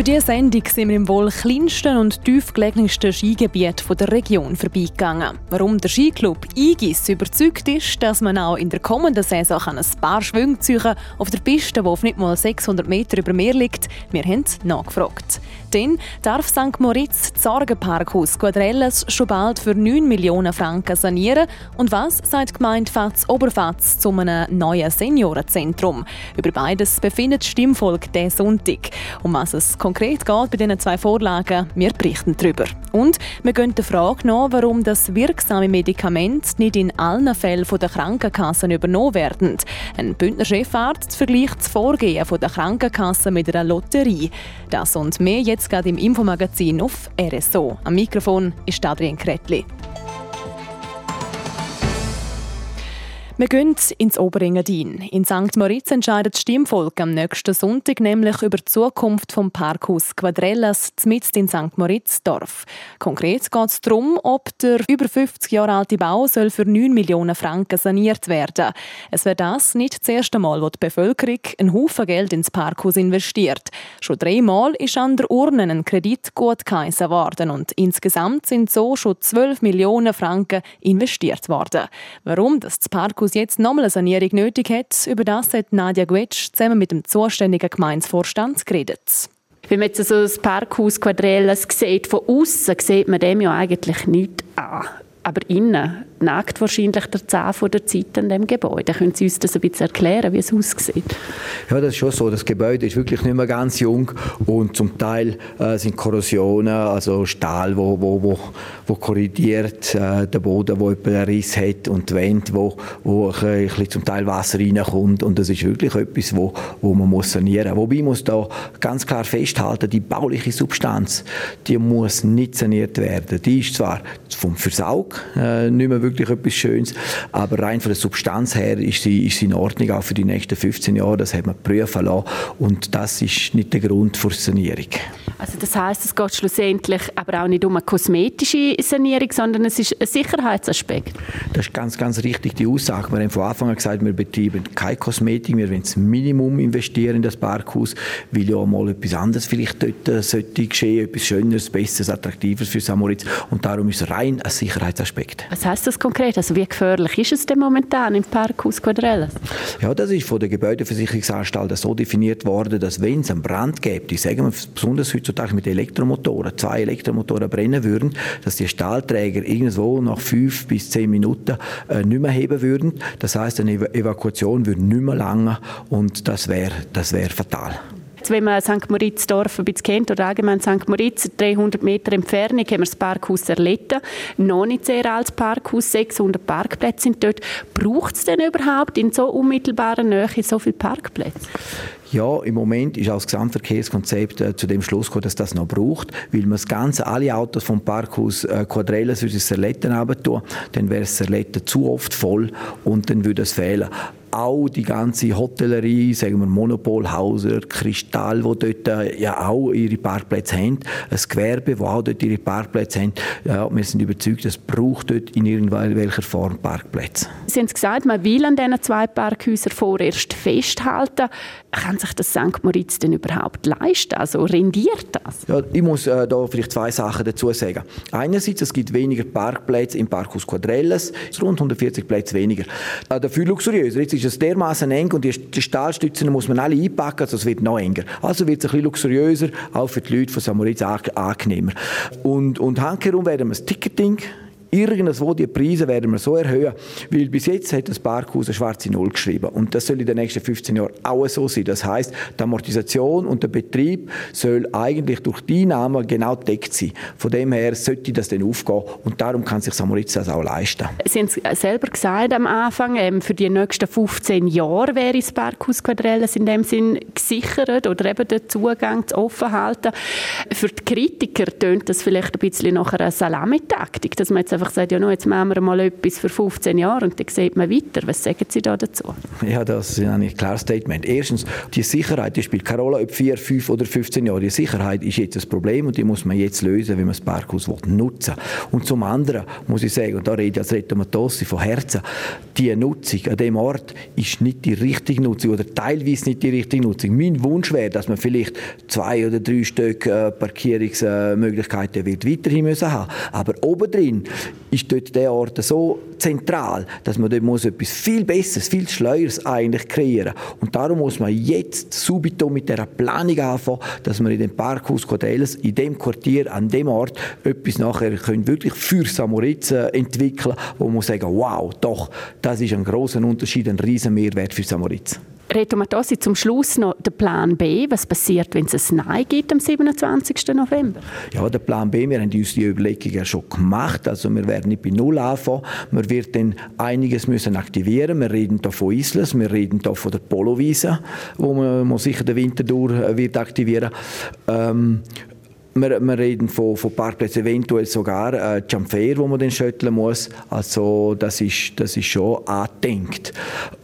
Für diese Sendung sind wir im wohl kleinsten und tiefgelegensten Skigebiet der Region vorbeigegangen. Warum der Skiclub Igis überzeugt ist, dass man auch in der kommenden Saison ein paar Schwünge ziehen auf der Piste, die auf nicht mal 600 Meter über Meer liegt, wir haben nachgefragt. Denn darf St. Moritz das Sorgenparkhaus Quadrelles schon bald für 9 Millionen Franken sanieren? Und was sagt die Gemeinde Fatz Oberfatz zu einem neuen Seniorenzentrum? Über beides befindet Stimmvolk diesen Sonntag. Um was es konkret geht bei diesen zwei Vorlagen, wir berichten darüber. Und wir gehen der Frage nach, warum das wirksame Medikament nicht in allen Fällen von der Krankenkassen übernommen werden. Ein Bündner Chefarzt vergleicht das Vorgehen der Krankenkassen mit einer Lotterie. Das und mehr jetzt gerade im Infomagazin auf RSO. Am Mikrofon ist Adrian Kretli. Wir gehen ins Oberengadin. In St. Moritz entscheidet das Stimmvolk am nächsten Sonntag nämlich über die Zukunft vom Parkhaus Quadrellas mitten in St. Moritz Dorf. Konkret geht es darum, ob der über 50 Jahre alte Bau soll für 9 Millionen Franken saniert werden Es wäre das nicht das erste Mal, wo die Bevölkerung einen Haufen Geld ins Parkhaus investiert. Schon dreimal ist an der Urne ein Kredit gut geheissen worden und insgesamt sind so schon 12 Millionen Franken investiert worden. Warum das Parkhaus Campus jetzt nochmal eine Sanierung nötig hat, über das hat Nadja Gwetsch zusammen mit dem zuständigen Gemeinsvorstand geredet. Wenn man jetzt so das Parkhaus Quadrelles sieht, von außen sieht man dem ja eigentlich nichts an. Aber innen nagt wahrscheinlich der Zahn von der Zeit an dem Gebäude. Können Sie uns das ein bisschen erklären, wie es aussieht? Ja, das ist schon so. Das Gebäude ist wirklich nicht mehr ganz jung und zum Teil äh, sind Korrosionen, also Stahl, wo, wo, wo, wo korrigiert, äh, der Boden, wo einen Riss hat und die Wände, wo, wo ein bisschen zum Teil Wasser reinkommt und das ist wirklich etwas, wo, wo man muss sanieren. Wobei muss da ganz klar festhalten, die bauliche Substanz, die muss nicht saniert werden. Die ist zwar vom Versaug äh, nicht mehr wirklich wirklich etwas Schönes. Aber rein von der Substanz her ist sie, ist sie in Ordnung, auch für die nächsten 15 Jahre. Das hat man prüfen lassen. Und das ist nicht der Grund für Sanierung. Also das heißt, es geht schlussendlich aber auch nicht um eine kosmetische Sanierung, sondern es ist ein Sicherheitsaspekt. Das ist ganz, ganz richtig die Aussage. Wir haben von Anfang an gesagt, wir betreiben keine Kosmetik, wir wollen das Minimum investieren in das Parkhaus, weil ja mal etwas anderes vielleicht dort äh, sollte geschehen, etwas Schöneres, Besseres, Attraktives für Samoritz. Und darum ist es rein ein Sicherheitsaspekt. Was heißt das konkret? Also wie gefährlich ist es denn momentan im Parkhaus Quadrelles? Ja, das ist von der Gebäudeversicherungsanstalt so definiert worden, dass wenn es einen Brand gibt, ich sage mal, besonders heutzutage mit Elektromotoren, zwei Elektromotoren brennen würden, dass die Stahlträger irgendwo nach fünf bis zehn Minuten äh, nicht mehr heben würden. Das heißt, eine Evakuation würde nicht mehr lange und das wäre das wär fatal. Wenn man St. Moritz-Dorf ein bisschen kennt, oder allgemein St. Moritz, 300 Meter Entfernung, haben wir das Parkhaus Erlitten. Noch nicht sehr altes Parkhaus, 600 Parkplätze sind dort. Braucht es denn überhaupt in so unmittelbarer Nähe so viele Parkplätze? Ja, im Moment ist auch das Gesamtverkehrskonzept äh, zu dem Schluss gekommen, dass das noch braucht, weil man das Ganze, alle Autos vom Parkhaus äh, Quadrelles würde Serletten tun, dann wäre Serletten zu oft voll und dann würde es fehlen auch die ganze Hotellerie, sagen wir Monopolhauser, Kristall, wo dort äh, ja auch ihre Parkplätze haben, ein Gewerbe, wo auch dort ihre Parkplätze haben. Ja, wir sind überzeugt, es braucht dort in irgendwelcher Form Parkplätze. Sie haben gesagt, man will an diesen zwei Parkhäusern vorerst festhalten. Kann sich das St. Moritz denn überhaupt leisten? Also rendiert das? Ja, ich muss äh, da vielleicht zwei Sachen dazu sagen. Einerseits, es gibt weniger Parkplätze im Parkhaus Quadrelles, rund 140 Plätze weniger. Äh, dafür luxuriöser. Jetzt ist es dermaßen eng und die, Stahlstützen muss man alle einpacken, es wird noch enger. Also wird es ein bisschen luxuriöser, auch für die Leute von St. Angenehmer. Und, und handherum werden wir das Ticketing Irgendwo die Preise werden wir so erhöhen, weil bis jetzt hat das Parkhaus eine schwarze Null geschrieben und das soll in den nächsten 15 Jahren auch so sein. Das heißt, die Amortisation und der Betrieb soll eigentlich durch die Einnahmen genau deckt sein. Von dem her sollte das dann aufgehen und darum kann sich Samoritz das auch leisten. Sie haben es selber gesagt am Anfang, ähm, für die nächsten 15 Jahre wäre das Parkhaus Quadrelles in dem Sinn gesichert oder eben den Zugang zu offen halten. Für die Kritiker tönt das vielleicht ein bisschen nach einer Salamitaktik, dass man jetzt einfach sagt, ja, no, jetzt machen wir mal etwas für 15 Jahre und dann sieht man weiter. Was sagen Sie da dazu? Ja, das ist ein klares Statement. Erstens, die Sicherheit, die spielt keine Rolle, ob 4, 5 oder 15 Jahre. Die Sicherheit ist jetzt das Problem und die muss man jetzt lösen, wenn man das Parkhaus nutzen will. Und zum anderen muss ich sagen, und da rede ich als Reto Matossi von Herzen, die Nutzung an dem Ort ist nicht die richtige Nutzung oder teilweise nicht die richtige Nutzung. Mein Wunsch wäre, dass man vielleicht zwei oder drei Stück äh, Parkierungsmöglichkeiten wird weiterhin müssen haben. Aber obendrin ist dort der Ort so zentral, dass man dort muss etwas viel Besseres, viel Schleueres eigentlich kreieren. Und darum muss man jetzt subito mit der Planung anfangen, dass man in dem Parkhaus Quadrelles, in dem Quartier, an dem Ort etwas nachher können wirklich für Samoritzen entwickeln, wo man sagen, wow, doch, das ist ein großer Unterschied, ein riesen Mehrwert für Samoritz. Reto Matossi, zum Schluss noch der Plan B. Was passiert, wenn es ein Nein gibt am 27. November? Ja, der Plan B, wir haben uns die Überlegungen schon gemacht. Also wir werden nicht bei Null anfangen. Man wird dann einiges müssen aktivieren. Wir reden hier von Islas, wir reden hier von der Polowiese, wo man, sicher den Winter durch äh, wird aktivieren. Ähm, wir, wir, reden von, von Parkplätzen, eventuell sogar äh, Jumpfair, wo man den schütteln muss. Also das ist, das ist schon angedenkt.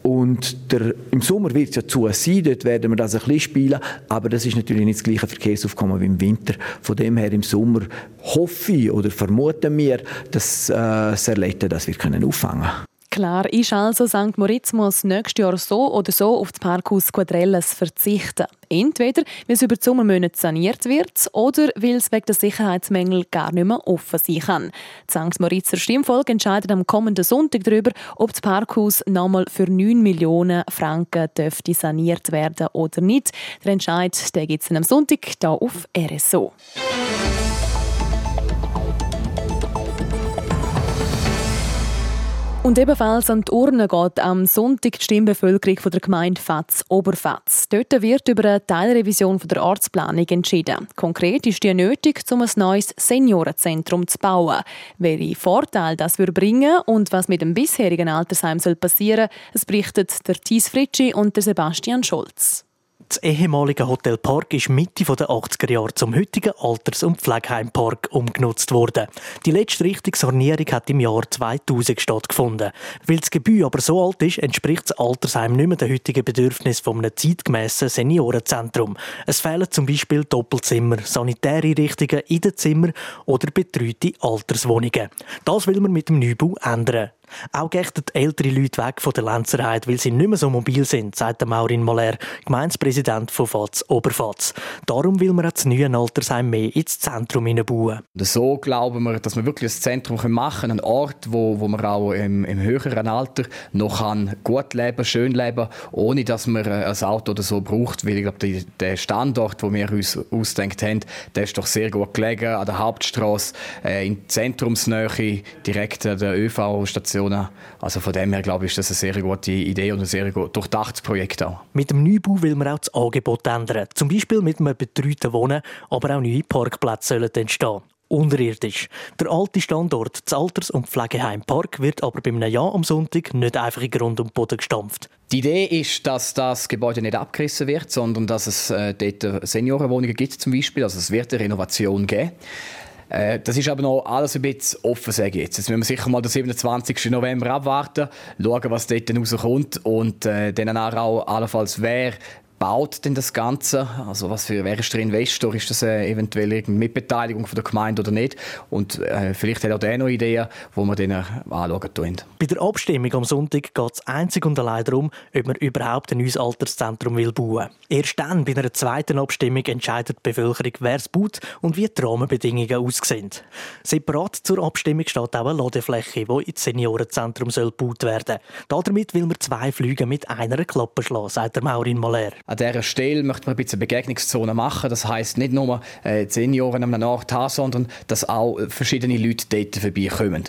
Und der, im Sommer wird es ja zu sein, dort werden wir das ein bisschen spielen, aber das ist natürlich nicht das gleiche Verkehrsaufkommen wie im Winter. Von dem her im Sommer hoffe ich oder vermuten wir, dass äh, das Erlebte das wir können auffangen können. Klar ist also, St. Moritz muss nächstes Jahr so oder so auf das Parkhaus Quadrelles verzichten. Entweder, weil es über die Sommermonate saniert wird oder weil es wegen der Sicherheitsmängel gar nicht mehr offen sein kann. Die St. Moritzer Stimmvolk entscheidet am kommenden Sonntag darüber, ob das Parkhaus nochmal für 9 Millionen Franken dürfte saniert werden oder nicht. Der Entscheid gibt es am Sonntag hier auf RSO. Und ebenfalls an die Urne geht am Sonntag die Stimmbevölkerung von der Gemeinde Fatz Oberfatz. Dort wird über eine Teilrevision von der Ortsplanung entschieden. Konkret ist die nötig, um ein neues Seniorenzentrum zu bauen. Welche Vorteile das würde bringen und was mit dem bisherigen Altersheim soll passieren, es berichtet der Thies Fritschi und der Sebastian Scholz. Das ehemalige Hotel Park ist Mitte der 80er Jahre zum heutigen Alters- und Pflegeheimpark umgenutzt worden. Die letzte richtige Sanierung hat im Jahr 2000 stattgefunden. Weil das Gebäude aber so alt ist, entspricht das Altersheim nicht mehr den heutigen Bedürfnissen von einem zeitgemäßen Seniorenzentrum. Es fehlen zum Beispiel Doppelzimmer, sanitäre Einrichtungen in den Zimmern oder betreute Alterswohnungen. Das will man mit dem Neubau ändern. Auch gächten ältere Leute weg von der Lenzerheit, weil sie nicht mehr so mobil sind, sagt Maurin Moller, Gemeindepräsident von Fatz Oberfatz. Darum will man das neue Altersheim mehr ins Zentrum bauen. So glauben wir, dass wir wirklich ein Zentrum machen können, einen Ort, wo, wo man auch im, im höheren Alter noch kann gut leben, schön leben, ohne dass man äh, ein Auto oder so braucht, weil ich glaube, der Standort, wo wir uns ausdenkt haben, der ist doch sehr gut gelegen, an der Hauptstraße, äh, in Zentrumsnähe, direkt an der ÖV-Station Stationen. Also von dem her glaube ich, ist das eine sehr gute Idee und ein sehr gut durchdachtes Projekt auch. Mit dem Neubau will man auch das Angebot ändern. Zum Beispiel mit einem betreuten Wohnen, aber auch neue Parkplätze sollen entstehen unterirdisch. Der alte Standort, das Alters- und Pflegeheim Park, wird aber bei einem Jahr am Sonntag nicht einfach in Grund und Boden gestampft. Die Idee ist, dass das Gebäude nicht abgerissen wird, sondern dass es äh, dort Seniorenwohnungen gibt zum Beispiel. Also es wird eine Renovation geben. Äh, das ist aber noch alles ein bisschen offen, sage ich jetzt. Jetzt müssen wir sicher mal den 27. November abwarten, schauen, was dort rauskommt und äh, dann auch allenfalls, wer baut denn das Ganze? Also was für, wer ist der Investor? Ist das äh, eventuell irgendeine Mitbeteiligung von der Gemeinde oder nicht? Und äh, vielleicht hat auch der noch Ideen, die wir dann äh, anschauen tun. Bei der Abstimmung am Sonntag geht es einzig und allein darum, ob man überhaupt ein neues Alterszentrum will bauen. Erst dann, bei einer zweiten Abstimmung, entscheidet die Bevölkerung, wer es baut und wie die Rahmenbedingungen aussehen. Separat zur Abstimmung steht auch eine Ladefläche, die ins Seniorenzentrum soll gebaut werden soll. Damit will man zwei Flüge mit einer Klappe schlagen, sagt der Maurin Moller. An dieser Stelle möchte man ein bisschen Begegnungszone machen. Das heisst nicht nur äh, Senioren einem Ort haben, sondern dass auch verschiedene Leute dort vorbeikommen.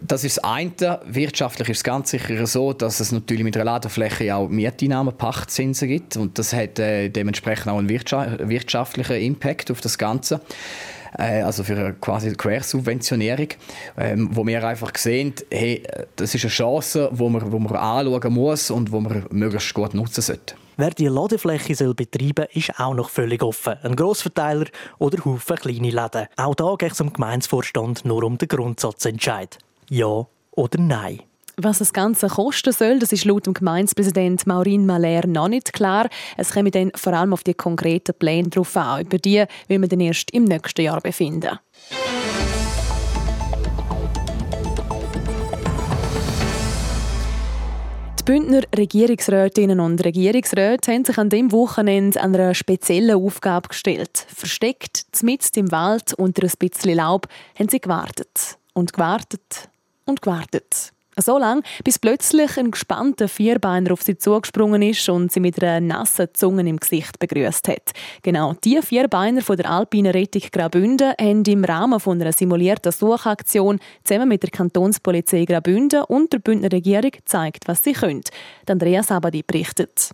Das ist das eine. Wirtschaftlich ist es ganz sicher so, dass es natürlich mit einer Ladefläche auch Mieteinnahmen, Pachtzinsen gibt. Und das hat äh, dementsprechend auch einen wirtschaftlichen Impact auf das Ganze äh, also für eine quasi Quersubventionierung, ähm, wo wir einfach sehen, hey, das ist eine Chance, wo man, wo man anschauen muss und wo man möglichst gut nutzen sollte. Wer die Ladefläche soll betreiben soll, ist auch noch völlig offen. Ein Grossverteiler oder Haufen kleine Läden. Auch da geht es im Gemeinsvorstand nur um den Grundsatzentscheid. Ja oder nein. Was das Ganze kosten soll, das ist laut dem Gemeindepräsident Maurin Maler noch nicht klar. Es käme dann vor allem auf die konkreten Pläne drauf an. Über die will man dann erst im nächsten Jahr befinden. Die Bündner Regierungsrätinnen und Regierungsräte haben sich an dem Wochenende einer speziellen Aufgabe gestellt. Versteckt, mitten im Wald unter ein bisschen Laub, haben sie gewartet. Und gewartet und gewartet. So lange, bis plötzlich ein gespannter Vierbeiner auf sie zugesprungen ist und sie mit einer nassen Zunge im Gesicht begrüßt hat. Genau die Vierbeiner von der Alpine Rettung Graubünden haben im Rahmen von einer simulierten Suchaktion zusammen mit der Kantonspolizei Graubünden und der Bündner Regierung gezeigt, was sie können. Andreas Abadi berichtet.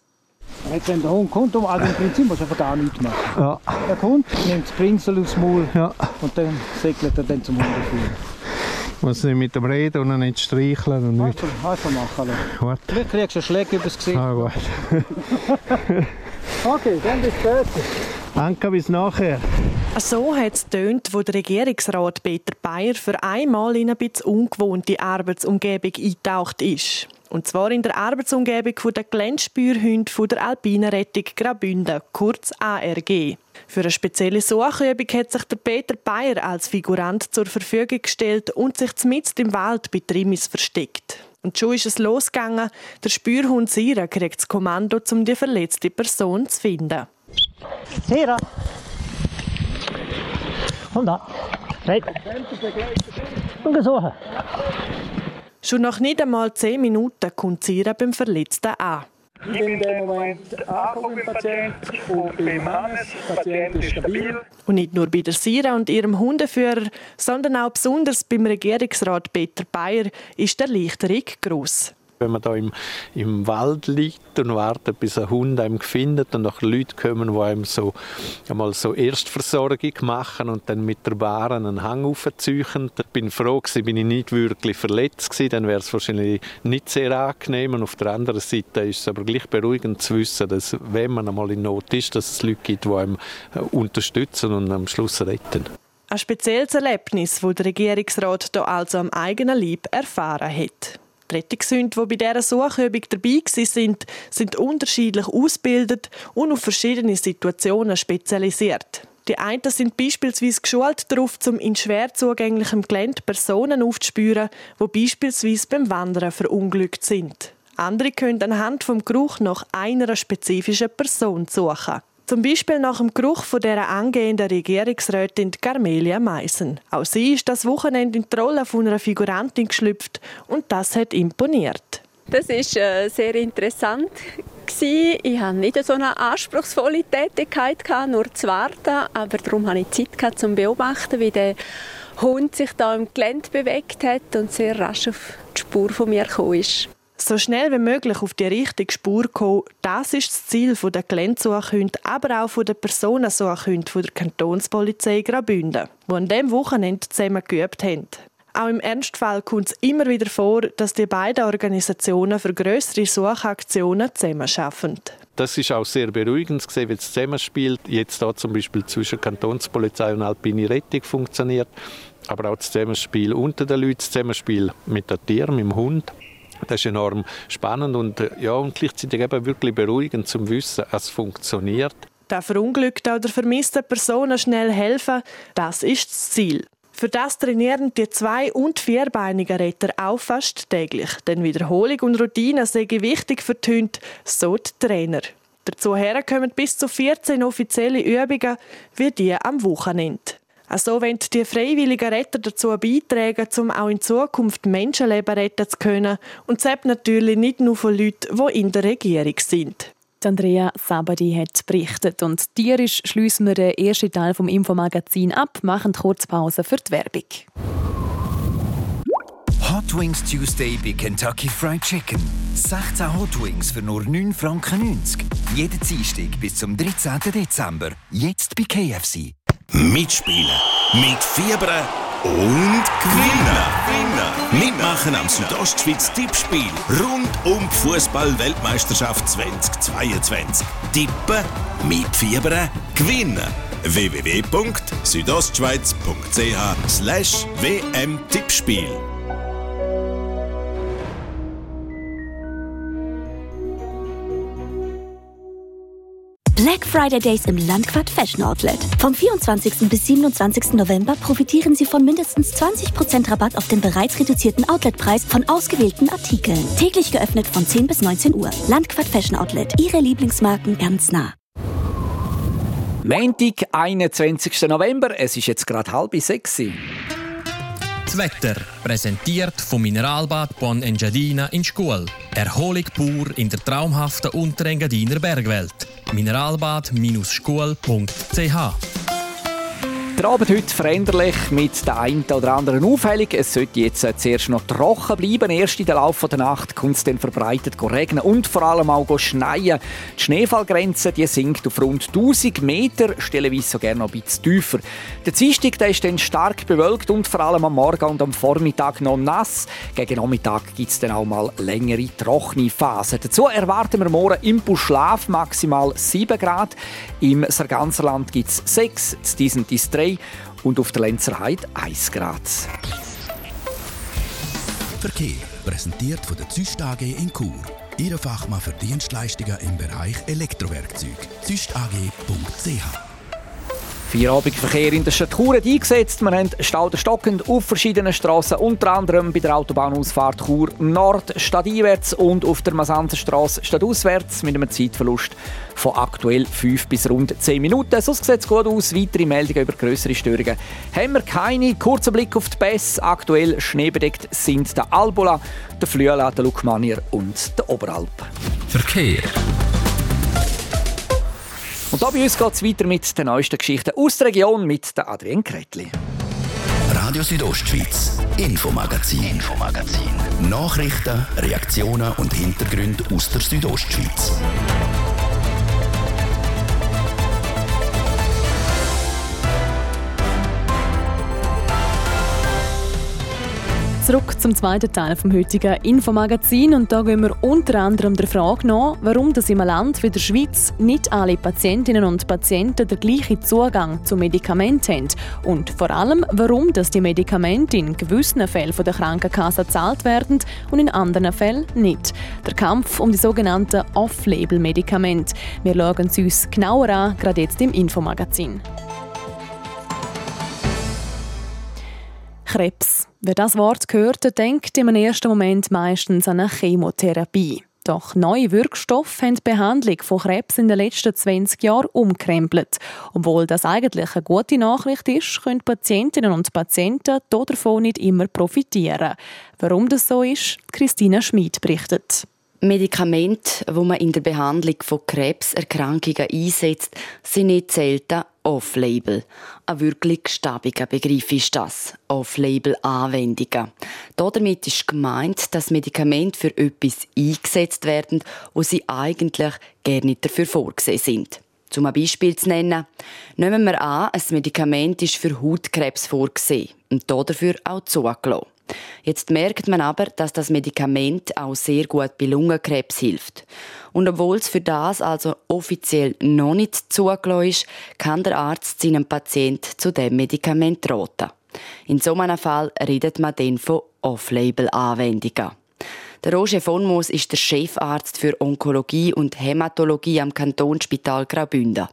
Jetzt, wenn der Hund kommt, also im Prinzip muss er einfach gar nichts machen. Ja. Der Hund nimmt das Pinsel aufs Maul ja. und dann segelt er dann zum Hundeführer muss nicht mit dem reden und nicht streicheln und nicht. Einfach, machen. Gut. Vielleicht kriegst du einen Schläger übers Gesicht. Ah, gut. okay, dann bis später. Danke, bis nachher. So hat es tönt, wo der Regierungsrat Peter Bayer für einmal in eine bisschen ungewohnte Arbeitsumgebung eingetaucht ist. Und zwar in der Arbeitsumgebung der Geländeспürhunde der Alpinen Rettung Graubünden, kurz ARG. Für eine spezielle Suchübung hat sich der Peter Bayer als Figurant zur Verfügung gestellt und sich mitten im Wald bei Trimis versteckt. Und schon ist es losgegangen. Der Spürhund Sira kriegt das Kommando, um die verletzte Person zu finden. Sira! Komm da! Hey! Und suchen! Schon nach nicht einmal zehn Minuten kommt Sira beim Verletzten an. Ich bin in dem Moment angekommen beim Patient und beim Hannes. Der Patient ist stabil. Und nicht nur bei der Sira und ihrem Hundeführer, sondern auch besonders beim Regierungsrat Peter Bayer ist der Erleichterung gross wenn man da im, im Wald liegt und wartet, bis ein Hund einem findet und auch Leute kommen, die einem so einmal so Erstversorgung machen und dann mit der Bahn einen Hang aufziehen. Ich bin froh gewesen, bin ich nicht wirklich verletzt gewesen, dann wäre es wahrscheinlich nicht sehr angenehm. Und auf der anderen Seite ist es aber gleich beruhigend zu wissen, dass wenn man einmal in Not ist, dass es Leute gibt, die einem äh, unterstützen und am Schluss retten. Ein spezielles Erlebnis, das der Regierungsrat hier also am eigenen Leib erfahren hat. Die Rettungshunde, die bei dieser Suchübung dabei sind, sind unterschiedlich ausgebildet und auf verschiedene Situationen spezialisiert. Die einen sind beispielsweise geschult darauf, um in schwer zugänglichem Gelände Personen aufzuspüren, die beispielsweise beim Wandern verunglückt sind. Andere können anhand vom Geruch nach einer spezifischen Person suchen. Zum Beispiel nach dem Geruch von der angehenden Regierungsrätin Carmelia Meissen. Auch sie ist das Wochenende in die Rolle von einer Figurantin geschlüpft und das hat imponiert. Das ist äh, sehr interessant. Ich hatte nicht so eine anspruchsvolle Tätigkeit, nur zu warten, aber darum hatte ich Zeit um zu beobachten, wie der Hund sich da im Gelände bewegt hat und sehr rasch auf die Spur von mir gekommen ist. So schnell wie möglich auf die richtige Spur kommen, das ist das Ziel der Geländesuchhunde, aber auch der Personensuchhunde der Kantonspolizei Graubünden, die an diesem Wochenende zusammen geübt haben. Auch im Ernstfall kommt es immer wieder vor, dass die beiden Organisationen für größere Suchaktionen zusammenarbeiten. Das ist auch sehr beruhigend zu wie es zusammenspielt. Jetzt da zum Beispiel zwischen Kantonspolizei und Alpine Rettung funktioniert. Aber auch das Zusammenspiel unter den Leuten, das Zusammenspiel mit den Tieren, mit dem Hund. Das ist enorm spannend und, äh, ja, und gleichzeitig eben wirklich beruhigend zum Wissen, es funktioniert. Der verunglückten oder vermissten Personen schnell helfen, das ist das Ziel. Für das trainieren die zwei- und vierbeinigen Retter auch fast täglich. Denn Wiederholung und Routine sind wichtig für die Hunde, so die Trainer. Dazu kommen bis zu 14 offizielle Übungen, wie die am Wochenende. Also wollen die freiwilligen Retter dazu beitragen, um auch in Zukunft Menschenleben retten zu können. Und das natürlich nicht nur von Leuten, die in der Regierung sind. Andrea Sabadi hat berichtet und tierisch schließen wir den ersten Teil vom Infomagazin ab, machen kurz Pause für die Werbung. Hot Wings Tuesday bei Kentucky Fried Chicken. 16 Hot Wings für nur 9,90 Franken. Jeden Dienstag bis zum 13. Dezember. Jetzt bei KFC. Mitspielen, mitfiebern und gewinnen. Mitmachen am Südostschweiz Tippspiel rund um die Fußball-Weltmeisterschaft 2022. Tippen, mitfiebern, gewinnen. www.südostschweiz.ch wm-tippspiel Black Friday Days im Landquart Fashion Outlet. Vom 24. bis 27. November profitieren Sie von mindestens 20% Rabatt auf den bereits reduzierten Outletpreis von ausgewählten Artikeln. Täglich geöffnet von 10 bis 19 Uhr. Landquart Fashion Outlet. Ihre Lieblingsmarken ganz nah. Montag, 21. November. Es ist jetzt gerade halb sechs. Das Wetter, präsentiert vom Mineralbad Bon Engadina in Schkuhl. Erholung pur in der traumhaften Unterengadiner Bergwelt. Mineralbad-schkuhl.ch der Abend heute veränderlich mit der einen oder anderen Aufhellung. Es sollte jetzt zuerst noch trocken bleiben. Erst in der Laufe der Nacht kommt es dann verbreitet regnen und vor allem auch schneien. Die Schneefallgrenze die sinkt auf rund 1000 Meter, stellenweise so gerne noch ein bisschen tiefer. Der Dienstag der ist dann stark bewölkt und vor allem am Morgen und am Vormittag noch nass. Gegen Nachmittag gibt es dann auch mal längere trockene Phasen. Dazu erwarten wir morgen im Buschlaf maximal 7 Grad. Im Sarganserland gibt es 6, in diesen 3 und auf der Lenzerheide 1 Grad. Verkehr präsentiert von der Züst AG in Chur. Ihre Fachmann für Dienstleistungen im Bereich Elektrowerkzeug. züstag.ch Feierabendverkehr in der Stadt Chur eingesetzt. Wir haben Stau stockend auf verschiedenen Straßen, unter anderem bei der Autobahnausfahrt Chur Nord stadteinwärts und auf der Masanzenstraße stadtauswärts mit einem Zeitverlust von aktuell 5 bis rund 10 Minuten. Sonst sieht es gut aus. Weitere Meldungen über größere Störungen haben wir keine. Kurzer Blick auf die Pässe. Aktuell schneebedeckt sind der Albola, der Flüela, der Lukmanier und der Oberalp. Verkehr. Und da bei uns geht es weiter mit den neuesten Geschichten aus der Region mit der Adrienne Kretli. Radio Südostschweiz, Infomagazin, Infomagazin. Nachrichten, Reaktionen und Hintergründe aus der Südostschweiz. Zurück zum zweiten Teil vom heutigen Infomagazin und da gehen wir unter anderem der Frage nach, warum das im Land wie der Schweiz nicht alle Patientinnen und Patienten den gleichen Zugang zu Medikamenten haben und vor allem, warum dass die Medikamente in gewissen Fällen von der Krankenkasse gezahlt werden und in anderen Fällen nicht. Der Kampf um die sogenannten Off-Label-Medikamente. Wir schauen es uns genauer an, gerade jetzt im Infomagazin. Krebs. Wer das Wort hört, denkt im ersten Moment meistens an eine Chemotherapie. Doch neue Wirkstoffe haben die Behandlung von Krebs in den letzten 20 Jahren umkrempelt. Obwohl das eigentlich eine gute Nachricht ist, können Patientinnen und Patienten davon nicht immer profitieren. Warum das so ist, Christina Schmid berichtet. Medikamente, die man in der Behandlung von Krebserkrankungen einsetzt, sind nicht selten Off-Label. Ein wirklich stabiger Begriff ist das. Off-Label-Anwendungen. Damit ist gemeint, dass Medikamente für etwas eingesetzt werden, wo sie eigentlich gar nicht dafür vorgesehen sind. Zum ein Beispiel zu nennen, nehmen wir an, ein Medikament ist für Hautkrebs vorgesehen und dafür auch zugelassen. Jetzt merkt man aber, dass das Medikament auch sehr gut bei Lungenkrebs hilft. Und obwohl es für das also offiziell noch nicht zugelassen ist, kann der Arzt seinem Patienten zu dem Medikament raten. In so einem Fall redet man dann von Off-Label-Anwendungen. Der Roger von Moos ist der Chefarzt für Onkologie und Hämatologie am Kantonsspital Graubünden.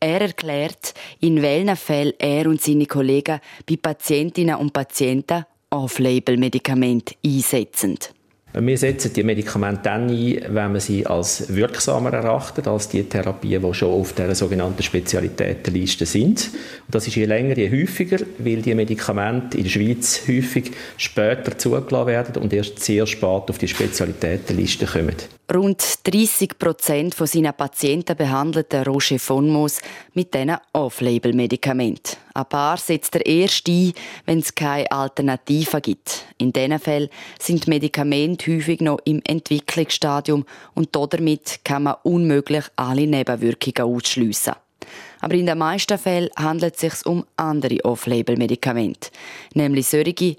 Er erklärt, in welchen Fällen er und seine Kollegen bei Patientinnen und Patienten Off-Label-Medikamente einsetzen. Wir setzen die Medikamente dann ein, wenn man sie als wirksamer erachtet, als die Therapien, die schon auf der sogenannten Spezialitätenliste sind. Und das ist je länger, je häufiger, weil die Medikamente in der Schweiz häufig später zugelassen werden und erst sehr spät auf die Spezialitätenliste kommen. Rund 30 Prozent von seinen Patienten behandelt der Roger von Moos mit diesen Off-Label-Medikamenten. Ein paar setzt er erst ein, wenn es keine Alternative gibt. In diesen Fällen sind Medikamente häufig noch im Entwicklungsstadium und damit kann man unmöglich alle Nebenwirkungen ausschliessen. Aber in den meisten Fällen handelt es sich um andere Off-Label-Medikamente, nämlich solche, die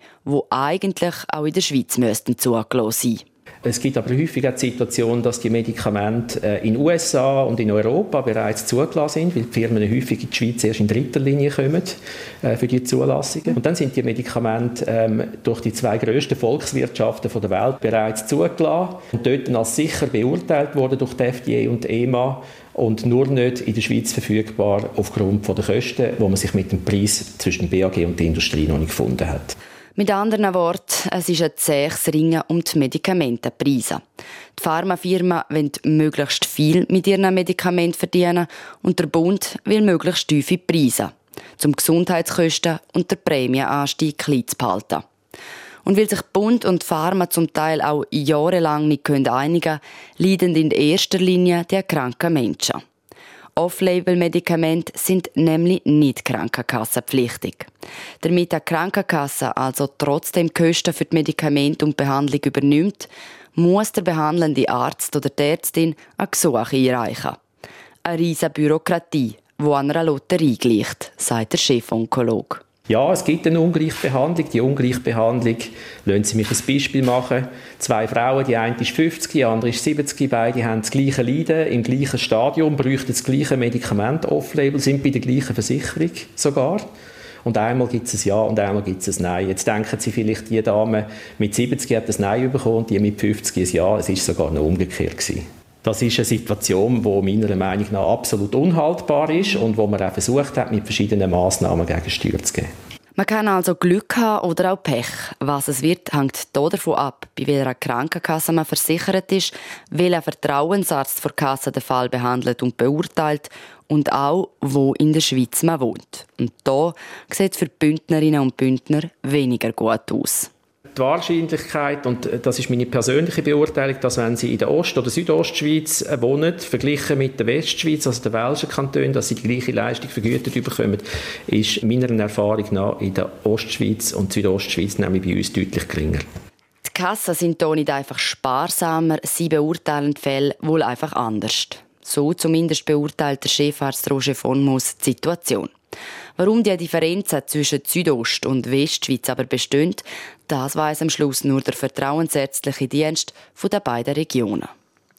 eigentlich auch in der Schweiz müssten zugelassen sein es gibt aber häufig auch die Situation, dass die Medikamente äh, in den USA und in Europa bereits zugelassen sind, weil die Firmen häufig in die Schweiz erst in dritter Linie kommen äh, für die Zulassungen. Und dann sind die Medikamente ähm, durch die zwei grössten Volkswirtschaften der Welt bereits zugelassen und dort als sicher beurteilt worden durch die FDA und die EMA und nur nicht in der Schweiz verfügbar aufgrund der Kosten, wo man sich mit dem Preis zwischen BAG und der Industrie noch nicht gefunden hat. Mit anderen Worten, es ist ein zähes Ringen um die Medikamentenpreise. Die Pharmafirmen wollen möglichst viel mit ihren Medikamenten verdienen und der Bund will möglichst tiefe Preise, um Gesundheitskosten und der Prämienanstieg klein zu behalten. Und weil sich Bund und Pharma zum Teil auch jahrelang nicht einigen können, leiden in erster Linie die kranken Menschen. Off-Label-Medikamente sind nämlich nicht krankenkassenpflichtig. Damit die Krankenkasse also trotzdem Kosten für die Medikamente und Behandlung übernimmt, muss der behandelnde Arzt oder die Ärztin ein Gesuch einreichen. Eine riesige Bürokratie, die einer Lotterie gleicht, sagt der Chefonkologe. Ja, es gibt eine Ungleichbehandlung. Die Ungleichbehandlung, lassen Sie mich ein Beispiel machen. Zwei Frauen, die eine ist 50, die andere ist 70, beide haben das gleiche Leiden, im gleichen Stadium, bräuchten das gleiche Medikament, Off-Label, sind bei der gleichen Versicherung sogar. Und einmal gibt es ein Ja und einmal gibt es ein Nein. Jetzt denken Sie vielleicht, die Dame mit 70 hat ein Nein bekommen und die mit 50 ein Ja. Es ist sogar noch umgekehrt gewesen. Das ist eine Situation, die meiner Meinung nach absolut unhaltbar ist und wo man auch versucht hat, mit verschiedenen Massnahmen Gegensteuer zu geben. Man kann also Glück haben oder auch Pech. Was es wird, hängt hier davon ab, bei welcher Krankenkasse man versichert ist, welcher Vertrauensarzt vor Kasse den Fall behandelt und beurteilt und auch, wo in der Schweiz man wohnt. Und da sieht es für Bündnerinnen und Bündner weniger gut aus die Wahrscheinlichkeit, und das ist meine persönliche Beurteilung, dass wenn Sie in der Ost- oder Südostschweiz wohnen, verglichen mit der Westschweiz, also der welschen Kanton, dass Sie die gleiche Leistung vergütet bekommen, ist meiner Erfahrung nach in der Ostschweiz und Südostschweiz nämlich bei uns deutlich geringer. Die Kassen sind hier nicht einfach sparsamer, sie beurteilen die Fälle wohl einfach anders. So zumindest beurteilt der Chefarzt Roger von Moos die Situation. Warum die Differenzen zwischen Südost- und Westschweiz aber bestehen, das weiß am Schluss nur der vertrauensärztliche Dienst der beiden Regionen.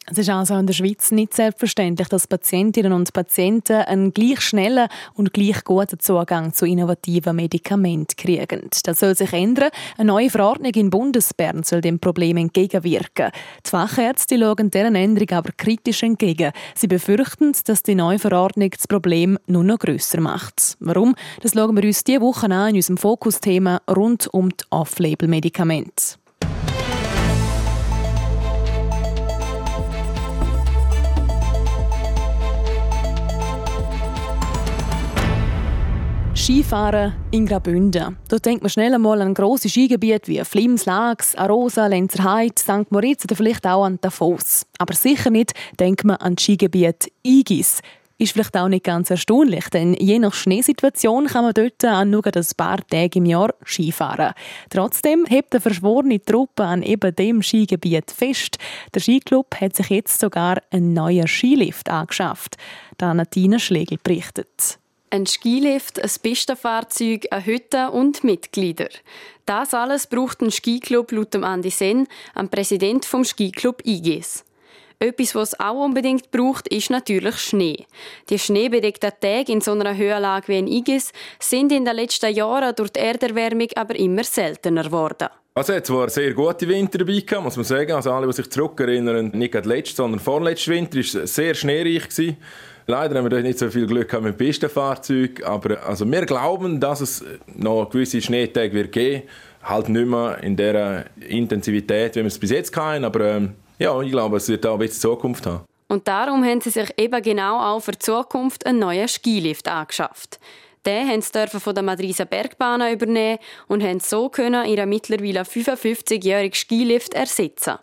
Es ist also in der Schweiz nicht selbstverständlich, dass Patientinnen und Patienten einen gleich schnellen und gleich guten Zugang zu innovativen Medikamenten kriegen. Das soll sich ändern. Eine neue Verordnung in Bundesbern soll dem Problem entgegenwirken. Die Fachärzte schauen deren Änderung aber kritisch entgegen. Sie befürchten, dass die neue Verordnung das Problem nur noch grösser macht. Warum? Das schauen wir uns diese Woche an in unserem Fokusthema rund um die Off-Label-Medikamente. Skifahren in Graubünden. Dort denkt man schnell einmal an grosse Skigebiete wie Flims, Lags, Arosa, Lenzerheide, St. Moritz oder vielleicht auch an Davos. Aber sicher nicht denkt man an das Skigebiet Igis. Ist vielleicht auch nicht ganz erstaunlich, denn je nach Schneesituation kann man dort an nur ein paar Tage im Jahr Skifahren. Trotzdem hebt eine verschworene Truppe an eben dem Skigebiet fest. Der Skiclub hat sich jetzt sogar einen neuen Skilift angeschafft. Da Tina Schlegel berichtet. Ein Skilift, ein Pistenfahrzeug, eine Hütte und Mitglieder. Das alles braucht ein Skiclub laut Andi Sen, am Präsident vom Skiclub IGES. Etwas, was es auch unbedingt braucht, ist natürlich Schnee. Die schneebedeckten Tage in so einer Höhenlage wie in Igis sind in den letzten Jahren durch die Erderwärmung aber immer seltener geworden. Also, es war sehr gute Winter dabei gehabt, muss man sagen. Also, alle, die sich zurückerinnern, nicht letzten, sondern vorletzten Winter, war sehr schneereich. Gewesen. Leider haben wir nicht so viel Glück mit Pistenfahrzeugen, aber also wir glauben, dass es noch gewisse Schneetage wird geben halt nicht mehr in der Intensivität, wie wir es bis jetzt hatten, aber ähm, ja, ich glaube, es wird auch ein bisschen Zukunft haben. Und darum haben sie sich eben genau auch für die Zukunft einen neuen Skilift angeschafft. Den haben sie von der Madriser Bergbahnen übernehmen und haben so können ihren mittlerweile 55-jährigen Skilift ersetzen.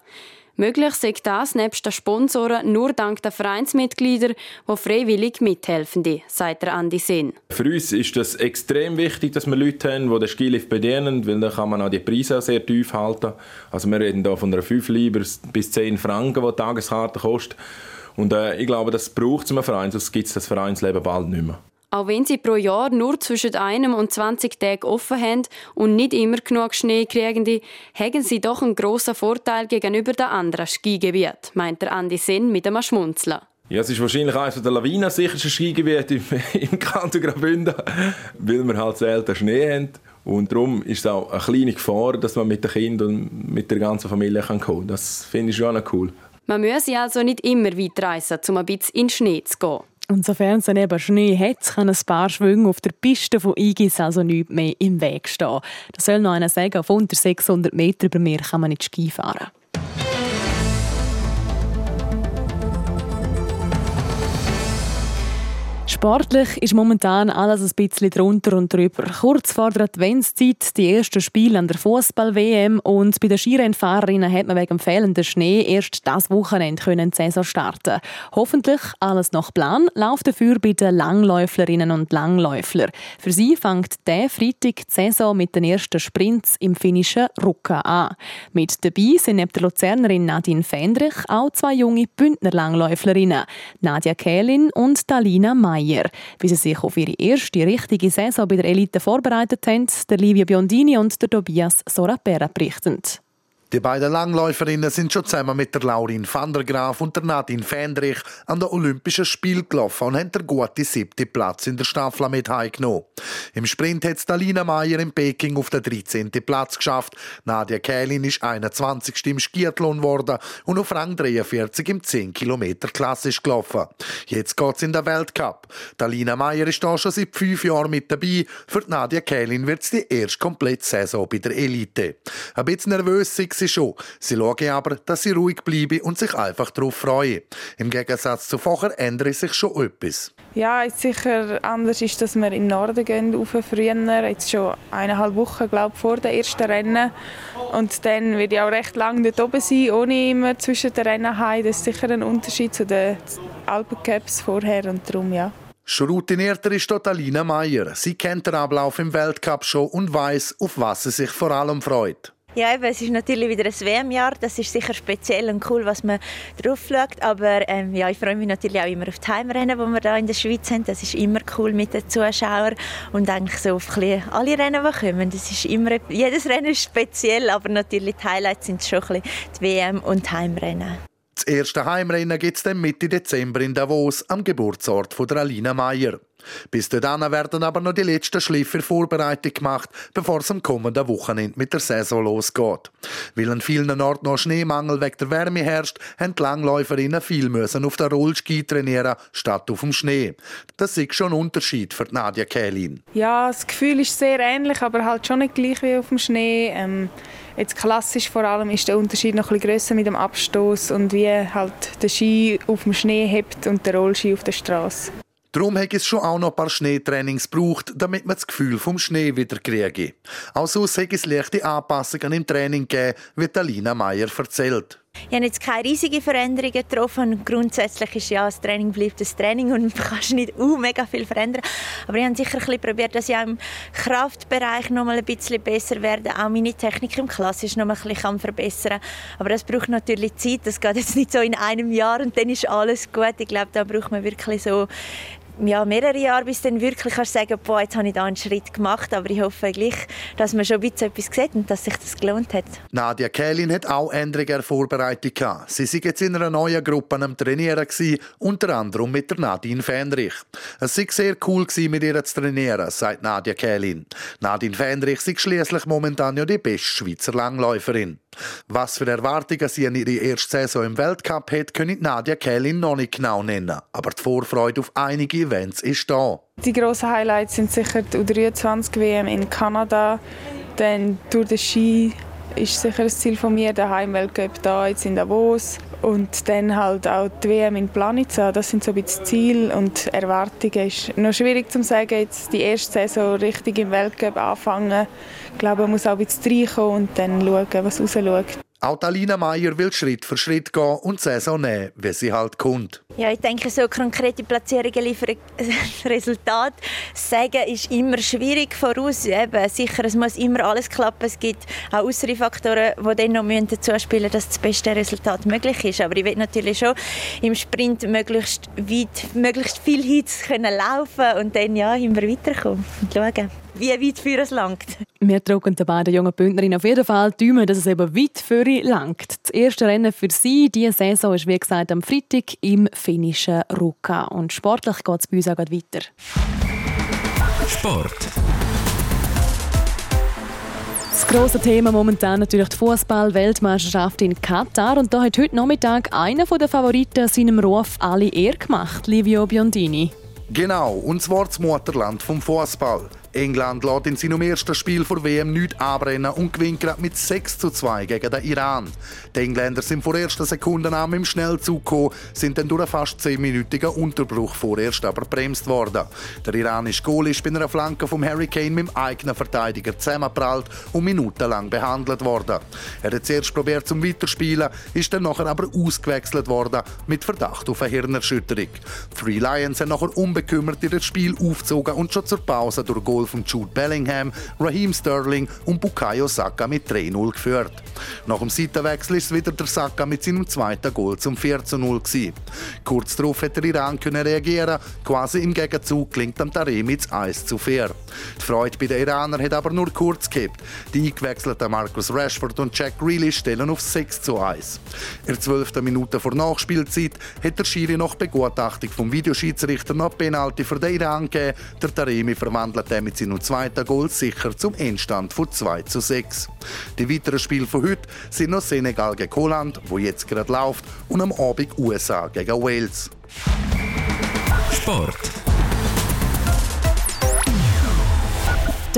Möglich sei das nebst den Sponsoren nur dank der Vereinsmitglieder, die freiwillig mithelfen, sagt der Andi Sinn. Für uns ist es extrem wichtig, dass wir Leute haben, die den Skilift bedienen, weil dann kann man auch die Preise sehr tief halten. Also wir reden hier von einer 5 Lieber bis 10 Franken, die die Tageskarte kostet. Und äh, ich glaube, das braucht es im Verein, sonst gibt es das Vereinsleben bald nicht mehr. Auch wenn sie pro Jahr nur zwischen einem und 20 Tagen offen haben und nicht immer genug Schnee kriegen, haben sie doch einen grossen Vorteil gegenüber den anderen Skigebieten, meint der Andi Sen mit einem Schmunzeln. Ja, es ist wahrscheinlich eines der lawinensichersten Skigebiete im, im Kanton Graubünden, weil wir halt selten Schnee haben. Und darum ist es auch eine kleine Gefahr, dass man mit den Kindern und mit der ganzen Familie kommen kann. Das finde ich schon cool. Man muss also nicht immer weit reisen, um ein bisschen in den Schnee zu gehen. Und sofern es eben Schnee hat, kann ein paar Schwünge auf der Piste von Igis also nicht mehr im Weg stehen. Das soll noch einer sagen, auf unter 600 Meter über mir kann man nicht Ski fahren. Sportlich ist momentan alles ein bisschen drunter und drüber. Kurz vor der Adventszeit die ersten Spiele an der Fußball-WM und bei den Skirennfahrerinnen hat man wegen fehlenden Schnee erst das Wochenende können die Saison starten. Hoffentlich alles nach Plan, läuft dafür bei Langläuflerinnen und Langläufler. Für sie fängt der Freitag die Saison mit den ersten Sprints im finnischen Rukka an. Mit dabei sind neben der Luzernerin Nadine Fendrich auch zwei junge Bündner Langläuflerinnen, Nadja Kählin und Dalina Meyer. Meier. Wie sie sich auf ihre erste richtige Saison bei der Elite vorbereitet haben, der Livia Biondini und der Tobias Sorapera berichten. Die beiden Langläuferinnen sind schon zusammen mit der Laurin van der Graaf und der Nadine Fendrich an den Olympischen Spielen gelaufen und haben den guten siebten Platz in der Staffel mit heimgenommen. Im Sprint hat Dalina Meyer in Peking auf den 13. Platz geschafft. Nadia Kählin ist 21. im Skiathlon geworden und auf Rang 43 im 10 Kilometer klassisch gelaufen. Jetzt geht's in den Weltcup. Dalina Meyer ist da schon seit fünf Jahren mit dabei. Für Nadia Kählin wird es die erste komplette Saison bei der Elite. Ein bisschen nervös sie schon. Sie schauen aber, dass sie ruhig bleiben und sich einfach darauf freuen. Im Gegensatz zu vorher ändert sich schon etwas. Ja, jetzt sicher anders ist, dass wir in den Norden gehen, auf früher, jetzt schon eineinhalb Wochen glaub, vor dem ersten Rennen. Und dann werde ich auch recht lange dort oben sein, ohne immer zwischen den Rennen heim. Das ist sicher ein Unterschied zu den Alpencaps vorher und darum, ja. Schon routinierter ist Totalina Meyer. Sie kennt den Ablauf im Weltcup schon und weiß, auf was sie sich vor allem freut. Ja, eben, es ist natürlich wieder ein WM-Jahr. Das ist sicher speziell und cool, was man drauf schaut. Aber ähm, ja, ich freue mich natürlich auch immer auf die Heimrennen, die wir hier in der Schweiz haben. Das ist immer cool mit den Zuschauern und eigentlich so auf alle Rennen, die kommen. Das ist immer, jedes Rennen ist speziell, aber natürlich die Highlights sind schon ein die WM und die Heimrennen. Das erste Heimrennen gibt es dann Mitte Dezember in Davos, am Geburtsort von der Alina Meyer. Bis dahin werden aber noch die letzten Schleife Vorbereitung gemacht, bevor es am kommenden Wochenende mit der Saison losgeht. Weil an vielen Orten noch Schneemangel wegen der Wärme herrscht, haben die Langläuferinnen viel müssen auf der Rollski trainieren, statt auf dem Schnee. Das ist schon ein Unterschied für Nadja Kählin. Ja, das Gefühl ist sehr ähnlich, aber halt schon nicht gleich wie auf dem Schnee. Ähm Jetzt klassisch vor allem ist der Unterschied noch ein größer mit dem Abstoß und wie halt der Ski auf dem Schnee hebt und der Rollski auf der Straße. Darum hat es schon auch noch ein paar Schneetrainings gebraucht, damit man das Gefühl vom Schnee wieder kriege. Auch sonst hat es leichte Anpassungen im Training gegeben, wie Alina Meyer erzählt. Ich habe jetzt keine riesigen Veränderungen getroffen. Grundsätzlich ist ja, das Training bleibt das Training und man kann nicht uh, mega viel verändern. Aber ich habe sicher ein bisschen probiert, dass ich auch im Kraftbereich noch mal ein bisschen besser werde, auch meine Technik im Klassisch noch mal ein bisschen verbessern Aber das braucht natürlich Zeit. Das geht jetzt nicht so in einem Jahr und dann ist alles gut. Ich glaube, da braucht man wirklich so ja, mehrere Jahre, bis dann wirklich kannst sagen boah, jetzt habe ich da einen Schritt gemacht. Aber ich hoffe gleich, dass man schon ein etwas sieht und dass sich das gelohnt hat. Nadia Kählin hat auch Änderungen vorbereitet. Sie sind jetzt in einer neuen Gruppe am Trainieren, unter anderem mit der Nadine Fendrich. Es war sehr cool, mit ihr zu trainieren, sagt Nadia Kählin. Nadine Fendrich ist schließlich momentan ja die beste Schweizer Langläuferin. Was für Erwartungen sie an ihre erste Saison im Weltcup hat, können Nadia Kählin noch nicht genau nennen. Aber die Vorfreude auf einige Events ist da. Die grossen Highlights sind sicher die U23 WM in Kanada, dann Tour de Ski ist sicher das Ziel von mir, der Heimweltcup da jetzt in Davos und dann halt auch die WM in Planica. Das sind so ein bisschen Ziel und Erwartungen. Ist noch schwierig zu sagen, jetzt die erste Saison richtig im Weltcup anfangen. Ich glaube, man muss auch ein bisschen reinkommen und dann schauen, was rausschaut. Auch Alina Meyer will Schritt für Schritt gehen und die Saison nehmen, wie sie halt kommt. Ja, ich denke, so konkrete Platzierungen liefern Resultat sagen ist immer schwierig voraus. Eben, sicher, es muss immer alles klappen. Es gibt auch äußere Faktoren, die dann noch dazu spielen müssen, dass das beste Resultat möglich ist. Aber ich will natürlich schon im Sprint möglichst weit, möglichst viel Hits können laufen und dann ja immer weiterkommen und schauen wie weit für es langt. Wir drücken den beiden jungen Bündnerinnen auf jeden Fall die Daumen, dass es eben weit für sie langt. Das erste Rennen für sie diese Saison ist wie gesagt am Freitag im finnischen Ruka. Und sportlich geht es bei uns auch weiter. Sport. Das grosse Thema momentan natürlich die Fußball-Weltmeisterschaft in Katar. Und da hat heute Nachmittag einer der Favoriten seinem Ruf alle Ehr gemacht, Livio Biondini. Genau, und zwar das Mutterland vom Fußball. England lässt in seinem ersten Spiel vor WM nichts anbrennen und gewinnt gerade mit 6 zu 2 gegen den Iran. Die Engländer sind vor ersten Sekunden an im Schnellzug gekommen, sind dann durch einen fast 10-minütigen Unterbruch vorerst aber bremst worden. Der iranische Goal ist bei einer Flanke vom Hurricane mit dem eigenen Verteidiger zusammengeprallt und minutenlang behandelt worden. Er hat zuerst probiert zum Weiterspielen, ist dann nachher aber ausgewechselt worden mit Verdacht auf eine Hirnerschütterung. Three Lions haben nachher unbekümmert ihr Spiel aufgezogen und schon zur Pause durch Goal von Jude Bellingham, Raheem Sterling und Bukayo Saka mit 3-0 geführt. Nach dem Seitenwechsel ist wieder der Saka mit seinem zweiten Goal zum 4-0 gewesen. Kurz darauf hat der Iran können reagieren, quasi im Gegenzug klingt am Taremi 1 zu 4. Die Freude bei den Iranern hat aber nur kurz gehabt. Die eingewechselten Marcus Rashford und Jack Grealish stellen auf 6 zu 1. In der 12. Minute vor Nachspielzeit hat der Schiri nach Begutachtung vom Videoschiedsrichter noch Penalty für den Iran gegeben. Der Taremi verwandelt den mit seinem zweiten Goal sicher zum Endstand von 2 zu 6. Die weiteren Spiele von heute sind noch Senegal gegen Holland, wo jetzt gerade läuft, und am Abend USA gegen Wales. Sport.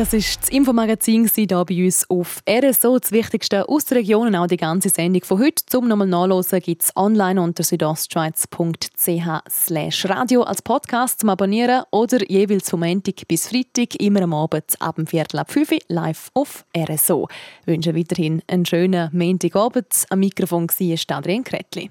Das war das Infomagazin hier bei uns auf RSO. Das Wichtigste aus der Region und auch die ganze Sendung von heute. Zum nochmal nachlesen gibt es online unter südostschweiz.ch radio als Podcast zum Abonnieren oder jeweils vom Montag bis Freitag immer am Abend ab dem Viertel ab 5 Uhr live auf RSO. Ich wünsche weiterhin einen schönen Montagabend. Am Mikrofon war Adrian Kretli.